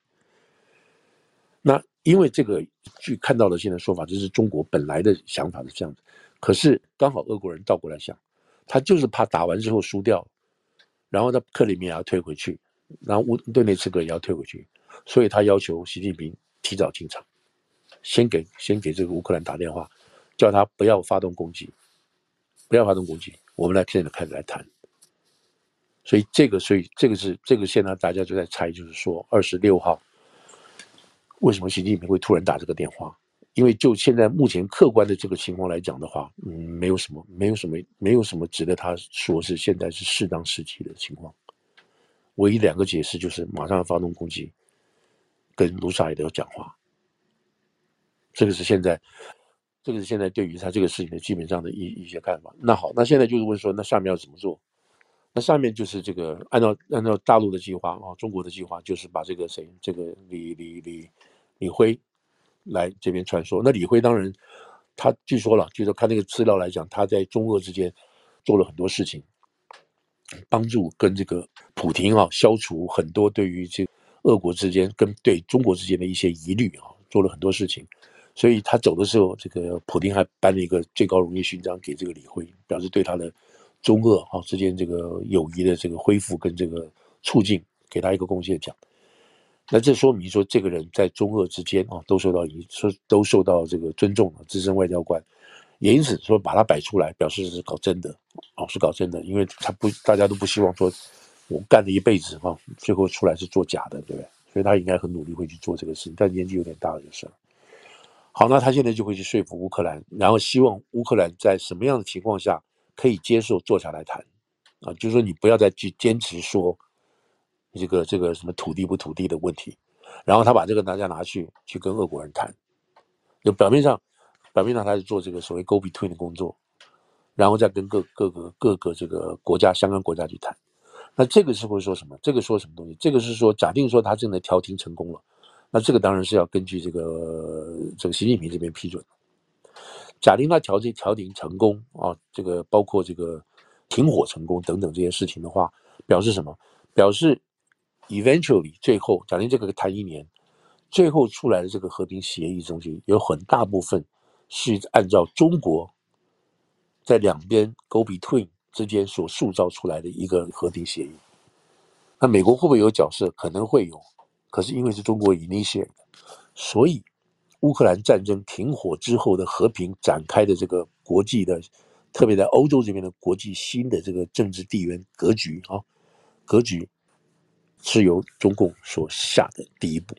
那因为这个据看到的现在说法，这是中国本来的想法是这样子，可是刚好俄国人倒过来想，他就是怕打完之后输掉，然后他克里米亚要退回去，然后乌顿内茨克也要退回去，所以他要求习近平提早进场，先给先给这个乌克兰打电话，叫他不要发动攻击，不要发动攻击，我们来现在开始来谈。所以这个，所以这个是这个现在大家就在猜，就是说二十六号。为什么习近平会突然打这个电话？因为就现在目前客观的这个情况来讲的话，嗯，没有什么，没有什么，没有什么值得他说是现在是适当时机的情况。唯一两个解释就是马上要发动攻击，跟卢沙野的讲话。这个是现在，这个是现在对于他这个事情的基本上的一一些看法。那好，那现在就是问说，那下面要怎么做？那下面就是这个按照按照大陆的计划啊，中国的计划就是把这个谁，这个李李李李辉来这边传说。那李辉当然，他据说了，据说看那个资料来讲，他在中俄之间做了很多事情。帮助跟这个普亭啊，消除很多对于这个俄国之间跟对中国之间的一些疑虑啊，做了很多事情。所以他走的时候，这个普丁还颁了一个最高荣誉勋章给这个李辉，表示对他的中俄啊之间这个友谊的这个恢复跟这个促进，给他一个贡献奖。那这说明说，这个人在中俄之间啊都受到一说都受到这个尊重的资深外交官。也因此说，把它摆出来，表示是搞真的，哦，是搞真的，因为他不，大家都不希望说，我干了一辈子哈，最后出来是做假的，对不对？所以他应该很努力会去做这个事情，但年纪有点大了就是了。好，那他现在就会去说服乌克兰，然后希望乌克兰在什么样的情况下可以接受坐下来谈，啊，就是说你不要再去坚持说这个这个什么土地不土地的问题，然后他把这个大家拿去去跟俄国人谈，就表面上。表面上他是做这个所谓 go between 的工作，然后再跟各各个各个这个国家相关国家去谈。那这个是会说什么？这个说什么东西？这个是说假定说他真的调停成功了，那这个当然是要根据这个这个习近平这边批准。假定他调停调停成功啊，这个包括这个停火成功等等这些事情的话，表示什么？表示 eventually 最后假定这个谈一年，最后出来的这个和平协议中间有很大部分。是按照中国在两边 go between 之间所塑造出来的一个和平协议，那美国会不会有角色？可能会有，可是因为是中国 initiate，所以乌克兰战争停火之后的和平展开的这个国际的，特别在欧洲这边的国际新的这个政治地缘格局啊，格局是由中共所下的第一步，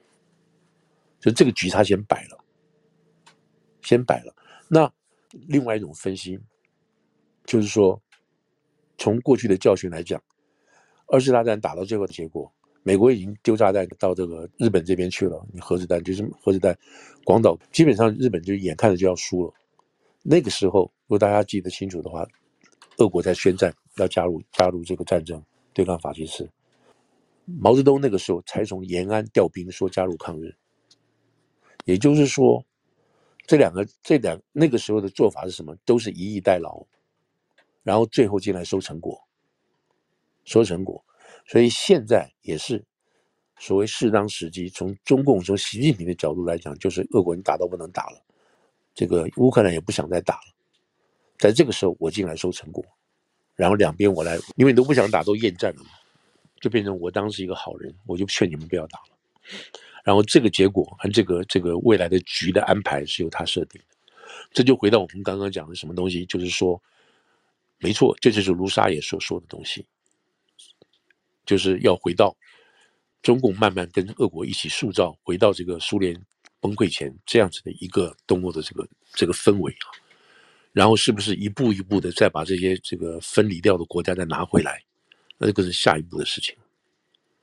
就这个局他先摆了。先摆了，那另外一种分析就是说，从过去的教训来讲，二次大战打到最后的结果，美国已经丢炸弹到这个日本这边去了，你核子弹就是核子弹，广岛基本上日本就眼看着就要输了。那个时候，如果大家记得清楚的话，俄国在宣战要加入加入这个战争对抗法西斯，毛泽东那个时候才从延安调兵说加入抗日，也就是说。这两个，这两那个时候的做法是什么？都是以逸待劳，然后最后进来收成果，收成果。所以现在也是所谓适当时机，从中共从习近平的角度来讲，就是俄国人打到不能打了，这个乌克兰也不想再打了，在这个时候我进来收成果，然后两边我来，因为你都不想打，都厌战了嘛，就变成我当时一个好人，我就劝你们不要打了。然后这个结果和这个这个未来的局的安排是由他设定的，这就回到我们刚刚讲的什么东西，就是说，没错，这就是卢沙野所说的东西，就是要回到中共慢慢跟俄国一起塑造，回到这个苏联崩溃前这样子的一个东欧的这个这个氛围啊，然后是不是一步一步的再把这些这个分离掉的国家再拿回来，那这个是下一步的事情。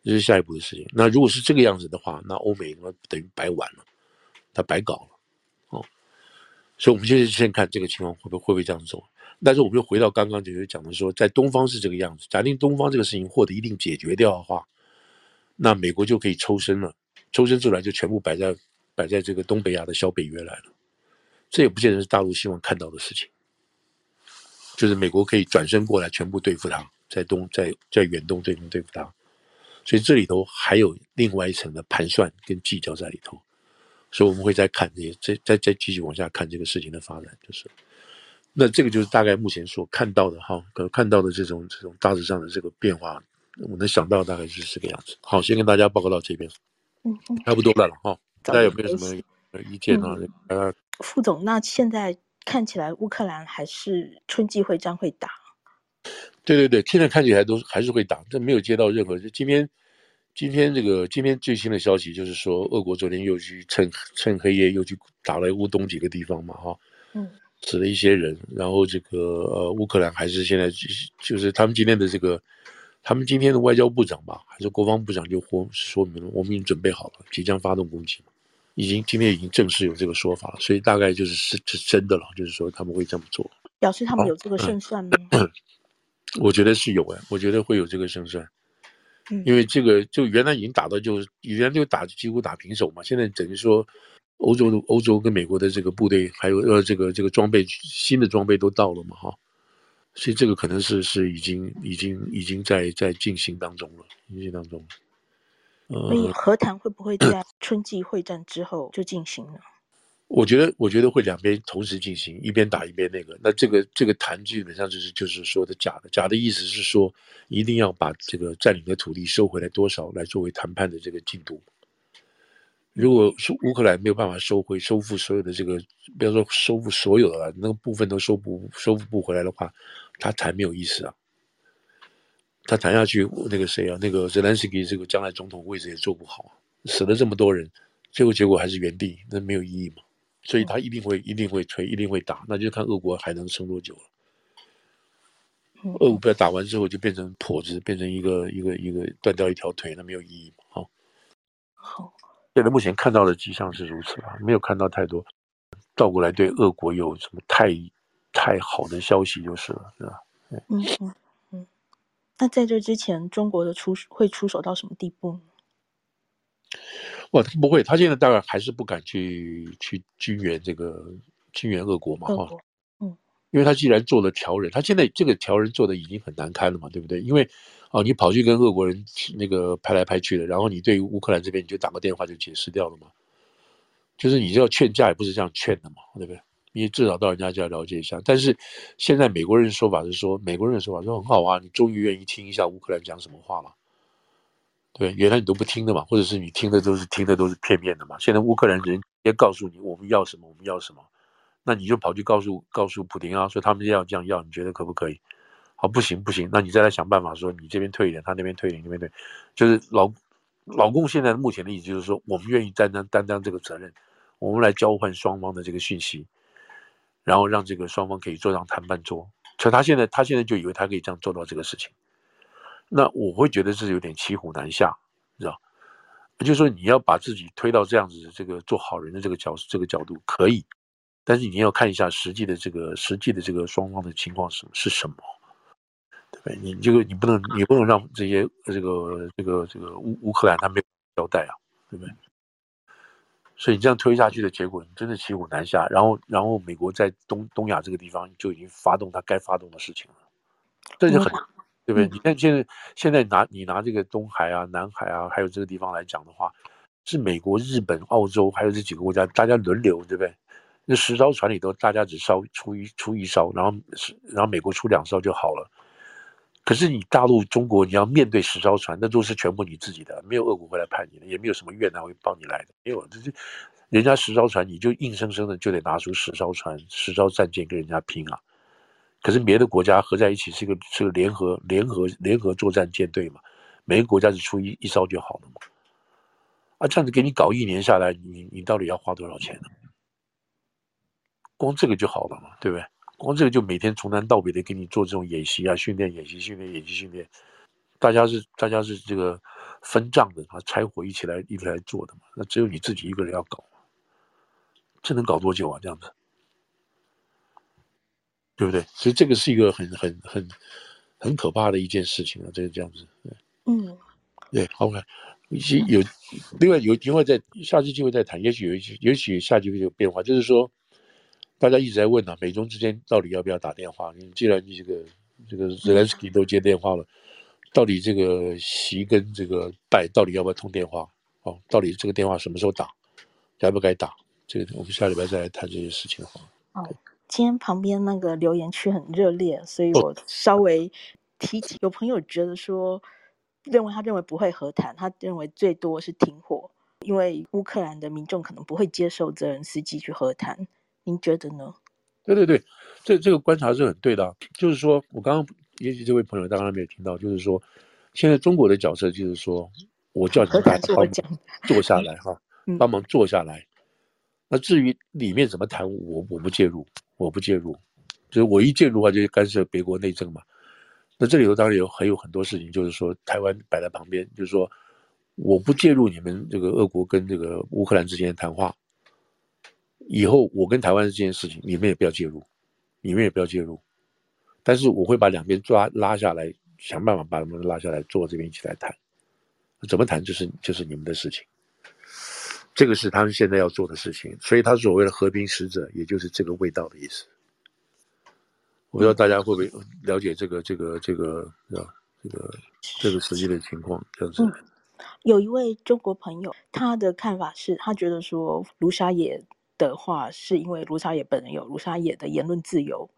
这是下一步的事情。那如果是这个样子的话，那欧美那等于白玩了，他白搞了，哦。所以，我们现在先看这个情况会不会会不会这样走。但是，我们又回到刚刚就是讲的说，在东方是这个样子。假定东方这个事情获得一定解决掉的话，那美国就可以抽身了。抽身出来就全部摆在摆在这个东北亚的小北约来了。这也不见得是大陆希望看到的事情。就是美国可以转身过来全部对付他，在东在在远东这边对付他。所以这里头还有另外一层的盘算跟计较在里头，所以我们会再看这些，再再再继续往下看这个事情的发展，就是，那这个就是大概目前所看到的哈，可能看到的这种这种大致上的这个变化，我能想到大概就是这个样子。好，先跟大家报告到这边，嗯，差不多了了哈，大家有没有什么意见啊？呃、嗯，副总，那现在看起来乌克兰还是春季会战会打。对对对，现在看起来都还是会打，但没有接到任何。就今天，今天这个今天最新的消息就是说，俄国昨天又去趁趁黑夜又去打了乌东几个地方嘛，哈，嗯，死了一些人。然后这个呃，乌克兰还是现在就是他们今天的这个他们今天的外交部长吧，还是国防部长就说说明了，我们已经准备好了，即将发动攻击，已经今天已经正式有这个说法了，所以大概就是是是真的了，就是说他们会这么做，表示他们有这个胜算吗？啊、[COUGHS] 我觉得是有哎，我觉得会有这个胜算，因为这个就原来已经打到就原来就打几乎打平手嘛，现在等于说欧洲的欧洲跟美国的这个部队还有呃这个这个装备新的装备都到了嘛哈。所以这个可能是是已经已经已经在在进行当中了，进行当中。所以和谈会不会在春季会战之后就进行呢？我觉得我觉得会两边同时进行，一边打一边那个。那这个这个谈基本上就是就是说的假的，假的意思是说一定要把这个占领的土地收回来多少来作为谈判的这个进度。如果是乌克兰没有办法收回、收复所有的这个，不要说收复所有的了，那个部分都收不收复不回来的话，他谈没有意思啊。他谈下去，那个谁啊，那个泽连斯基这个将来总统位置也做不好，死了这么多人，最后结果还是原地，那没有意义嘛。所以他一定会、一定会推，一定会打，那就看俄国还能撑多久了。俄国不要打完之后就变成跛子，变成一个一个一个断掉一条腿，那没有意义嘛。好。好。现在目前看到的迹象是如此啊，没有看到太多倒过来对俄国有什么太太好的消息就是了，是吧？嗯嗯嗯。那在这之前，中国的出会出手到什么地步呢？哇，他不会，他现在当然还是不敢去去军援这个军援俄国嘛，哈。嗯。因为他既然做了调人，他现在这个调人做的已经很难堪了嘛，对不对？因为哦，你跑去跟俄国人那个拍来拍去的，然后你对于乌克兰这边你就打个电话就解释掉了嘛，就是你要劝架也不是这样劝的嘛，对不对？你至少到人家就要了解一下。但是现在美国人说法是说，美国人的说法说很好啊，你终于愿意听一下乌克兰讲什么话了，对，原来你都不听的嘛，或者是你听的都是听的都是片面的嘛。现在乌克兰人直接告诉你我们要什么，我们要什么，那你就跑去告诉告诉普丁啊，说他们要这样要，你觉得可不可以？好，不行不行，那你再来想办法说，你这边退一点，他那边退一点，那边退，就是老老共现在目前的意思就是说，我们愿意担当担当这个责任，我们来交换双方的这个讯息，然后让这个双方可以坐上谈判桌。可他现在他现在就以为他可以这样做到这个事情，那我会觉得是有点骑虎难下，你知道？就是说你要把自己推到这样子的这个做好人的这个角这个角度可以，但是你要看一下实际的这个实际的这个双方的情况是是什么。对不对，你这个你不能，你不能让这些这个这个这个乌乌克兰他没有交代啊，对不对？所以你这样推下去的结果，你真的骑虎难下。然后，然后美国在东东亚这个地方就已经发动他该发动的事情了，这就很，对不对？你看现在现在拿你拿这个东海啊、南海啊，还有这个地方来讲的话，是美国、日本、澳洲还有这几个国家大家轮流，对不对？那十艘船里头大家只烧出一出一艘，然后是然后美国出两艘就好了。可是你大陆中国，你要面对十艘船，那都是全部你自己的，没有俄国会来派你的，也没有什么越南会帮你来的，没有，这这人家十艘船，你就硬生生的就得拿出十艘船、十艘战舰跟人家拼啊。可是别的国家合在一起是一个是个联合联合联合作战舰队嘛，每个国家只出一一艘就好了嘛。啊，这样子给你搞一年下来，你你到底要花多少钱呢？光这个就好了嘛，对不对？光这个就每天从南到北的给你做这种演习啊，训练演习训练演习训练，大家是大家是这个分账的啊，柴火一起来一起来做的嘛。那只有你自己一个人要搞，这能搞多久啊？这样子，对不对？所以这个是一个很很很很可怕的一件事情啊。这个这样子，嗯，对，OK，有有另外有另外在下次机会再谈，也许有一些也许下机会有变化，就是说。大家一直在问啊，美中之间到底要不要打电话？你既然你这个这个 Zelensky 都接电话了，到底这个习跟这个拜到底要不要通电话？哦，到底这个电话什么时候打？该不该打？这个我们下礼拜再来谈这些事情好。哦，今天旁边那个留言区很热烈，所以我稍微提起。有朋友觉得说，认为他认为不会和谈，他认为最多是停火，因为乌克兰的民众可能不会接受泽连斯基去和谈。您觉得呢？对对对，这这个观察是很对的。就是说我刚刚也许这位朋友刚刚没有听到，就是说现在中国的角色就是说，我叫你们大家坐下来哈，帮忙坐下来。那至于里面怎么谈，我我不介入，我不介入。就是我一介入的话，就干涉别国内政嘛。那这里头当然有还有很多事情，就是说台湾摆在旁边，就是说我不介入你们这个俄国跟这个乌克兰之间的谈话。以后我跟台湾这件事情，你们也不要介入，你们也不要介入。但是我会把两边抓拉下来，想办法把他们拉下来，坐这边一起来谈。怎么谈，就是就是你们的事情。这个是他们现在要做的事情。所以他所谓的和平使者，也就是这个味道的意思。我不知道大家会不会了解这个这个这个啊这个这个实际的情况，这样子。嗯，有一位中国朋友，他的看法是他觉得说卢沙野的话，是因为卢沙野本人有卢沙野的言论自由。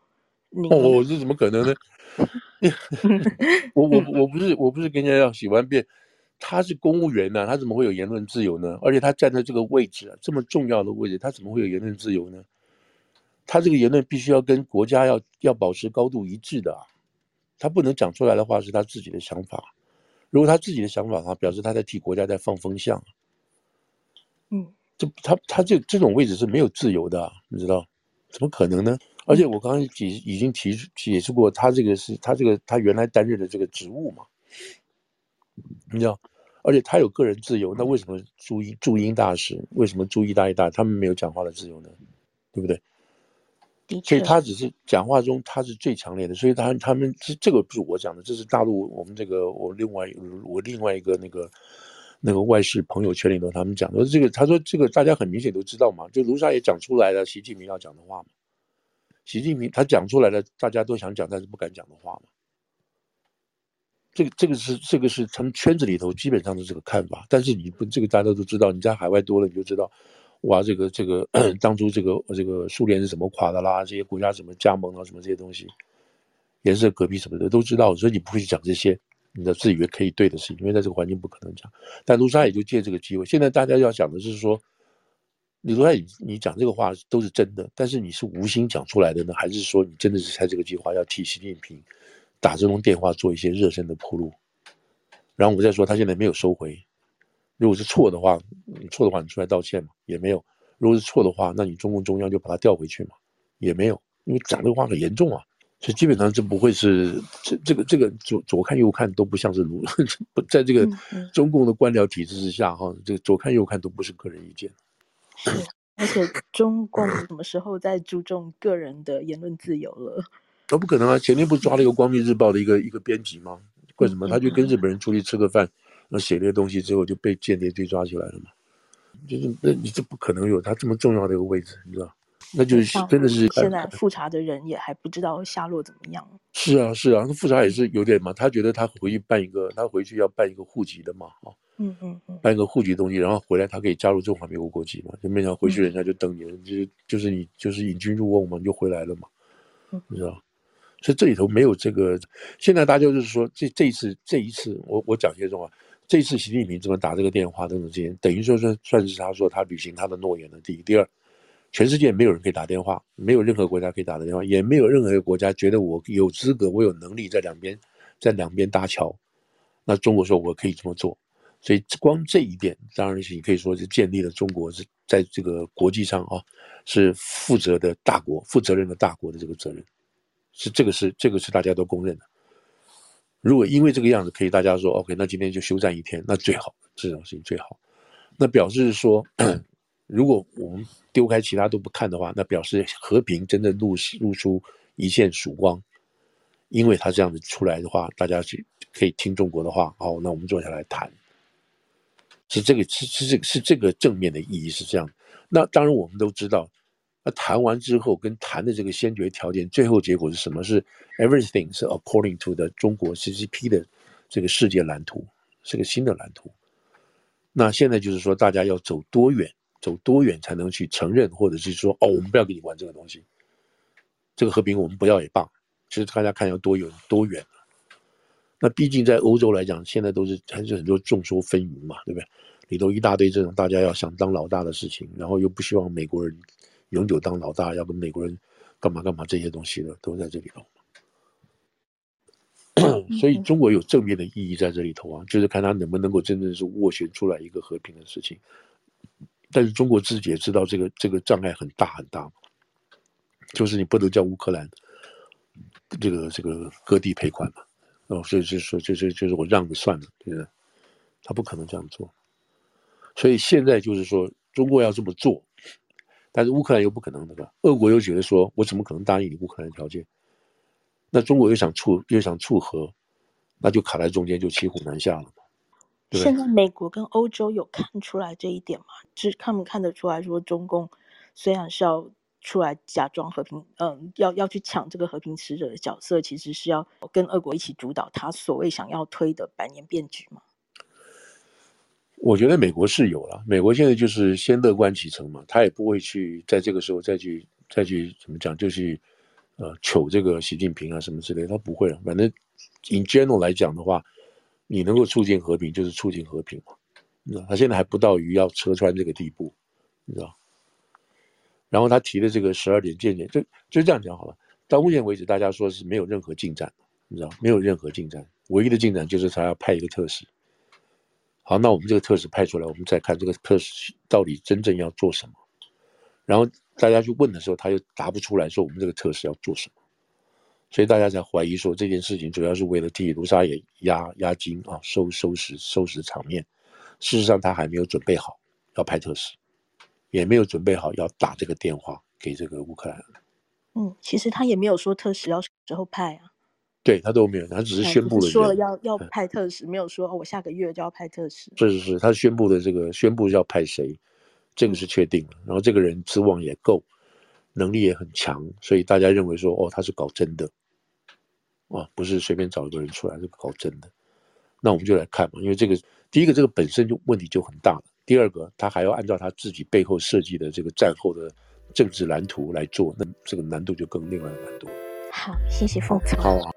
你哦，这怎么可能呢？我我我不是我不是跟人家要喜欢辩，他是公务员呢、啊，他怎么会有言论自由呢？而且他站在这个位置啊，这么重要的位置，他怎么会有言论自由呢？他这个言论必须要跟国家要要保持高度一致的啊，他不能讲出来的话是他自己的想法。如果他自己的想法的话，表示他在替国家在放风向。嗯。这他他这这种位置是没有自由的啊，你知道？怎么可能呢？而且我刚刚已已经提解释过，他这个是他这个他原来担任的这个职务嘛，你知道？而且他有个人自由，那为什么驻英驻英大使为什么驻意大利大他们没有讲话的自由呢？对不对？所以他只是讲话中他是最强烈的，所以他他们这这个不是我讲的，这是大陆我们这个我另外我另外一个那个。那个外事朋友圈里头，他们讲说这个，他说这个大家很明显都知道嘛，就卢沙也讲出来了，习近平要讲的话嘛，习近平他讲出来了，大家都想讲但是不敢讲的话嘛，这个这个是这个是他们圈子里头基本上的这个看法，但是你不这个大家都知道，你在海外多了你就知道，哇，这个这个 [CLEARS THROAT] 当初这个这个苏联是怎么垮的啦，这些国家怎么加盟啊，什么这些东西，颜色隔壁什么的都知道，所以你不会去讲这些。你的自以为可以对的事情，因为在这个环境不可能讲。但卢沙也就借这个机会，现在大家要讲的是说，你卢沙你你讲这个话都是真的，但是你是无心讲出来的呢，还是说你真的是猜这个计划要替习近平打这种电话做一些热身的铺路？然后我再说，他现在没有收回。如果是错的话，错的话你出来道歉嘛，也没有。如果是错的话，那你中共中央就把他调回去嘛，也没有。因为讲这个话很严重啊。所以基本上这不会是这这个这个左左看右看都不像是卢，[LAUGHS] 不在这个中共的官僚体制之下哈，这个左看右看都不是个人意见。是，而且中共什么时候在注重个人的言论自由了？那不可能啊！前天不抓了一个《光明日报》的一个一个编辑吗？为什么？他就跟日本人出去吃个饭，那写那些东西之后就被间谍队抓起来了嘛？就是那你这不可能有他这么重要的一个位置，你知道？那就是真的是现在复查的人也还不知道下落怎么样。是啊，是啊，那复查也是有点嘛。他觉得他回去办一个，他回去要办一个户籍的嘛，啊，嗯嗯嗯，办一个户籍东西，然后回来他可以加入中华民国国籍嘛。就没想到回去人家就等你了，就是就是你就是引军入瓮嘛，你就回来了嘛，你知道？所以这里头没有这个。现在大家就是说，这这一次这一次，我我讲些什么？这一次习近平这么打这个电话等等这些，等于说算算是他说他履行他的诺言的第一，第二。全世界没有人可以打电话，没有任何国家可以打的电话，也没有任何一个国家觉得我有资格，我有能力在两边，在两边搭桥。那中国说我可以这么做，所以光这一点，当然是你可以说是建立了中国是在这个国际上啊，是负责的大国、负责任的大国的这个责任，是这个是这个是大家都公认的。如果因为这个样子可以大家说 OK，那今天就休战一天，那最好这种事情最好，那表示说。如果我们丢开其他都不看的话，那表示和平真的露露出一线曙光，因为他这样子出来的话，大家去可以听中国的话，好，那我们坐下来谈，是这个是是这个是这个正面的意义是这样。那当然我们都知道，那谈完之后跟谈的这个先决条件，最后结果是什么？是 everything 是 according to 的中国 CCP 的这个世界蓝图，是个新的蓝图。那现在就是说，大家要走多远？走多远才能去承认，或者是说，哦，我们不要跟你玩这个东西，这个和平我们不要也罢。其实大家看要多远多远。那毕竟在欧洲来讲，现在都是还是很多众说纷纭嘛，对不对？里头一大堆这种大家要想当老大的事情，然后又不希望美国人永久当老大，要跟美国人干嘛干嘛这些东西的都在这里头。所以中国有正面的意义在这里头啊，就是看他能不能够真正是斡旋出来一个和平的事情。但是中国自己也知道这个这个障碍很大很大，就是你不能叫乌克兰这个这个割地赔款嘛，哦，所以就是说，就是就是我让着算了，对不对？他不可能这样做。所以现在就是说，中国要这么做，但是乌克兰又不可能，对吧？俄国又觉得说，我怎么可能答应你乌克兰条件？那中国又想促又想促和，那就卡在中间，就骑虎难下了。现在美国跟欧洲有看出来这一点吗？是看不看得出来说，中共虽然是要出来假装和平，嗯，要要去抢这个和平使者的角色，其实是要跟俄国一起主导他所谓想要推的百年变局吗？我觉得美国是有了，美国现在就是先乐观其成嘛，他也不会去在这个时候再去再去怎么讲，就去呃求这个习近平啊什么之类，他不会了。反正 in general 来讲的话，你能够促进和平就是促进和平嘛，你知道，他现在还不到于要戳穿这个地步，你知道。然后他提的这个十二点见解，就就这样讲好了。到目前为止，大家说是没有任何进展，你知道，没有任何进展，唯一的进展就是他要派一个特使。好，那我们这个特使派出来，我们再看这个特使到底真正要做什么。然后大家去问的时候，他又答不出来说我们这个特使要做什么，所以大家才怀疑说这件事情主要是为了替卢沙野压压惊啊，收收拾收拾场面。事实上，他还没有准备好要派特使，也没有准备好要打这个电话给这个乌克兰。嗯，其实他也没有说特使要什么时候派啊。对他都没有，他只是宣布了，说了要要派特使，没有说哦，我下个月就要派特使。是是是，他宣布的这个宣布要派谁，这个是确定了。然后这个人资望也够，能力也很强，所以大家认为说哦，他是搞真的，啊，不是随便找一个人出来，是搞真的。那我们就来看嘛，因为这个第一个这个本身就问题就很大了，第二个他还要按照他自己背后设计的这个战后的政治蓝图来做，那这个难度就更另外的难度。好，谢谢凤总。好。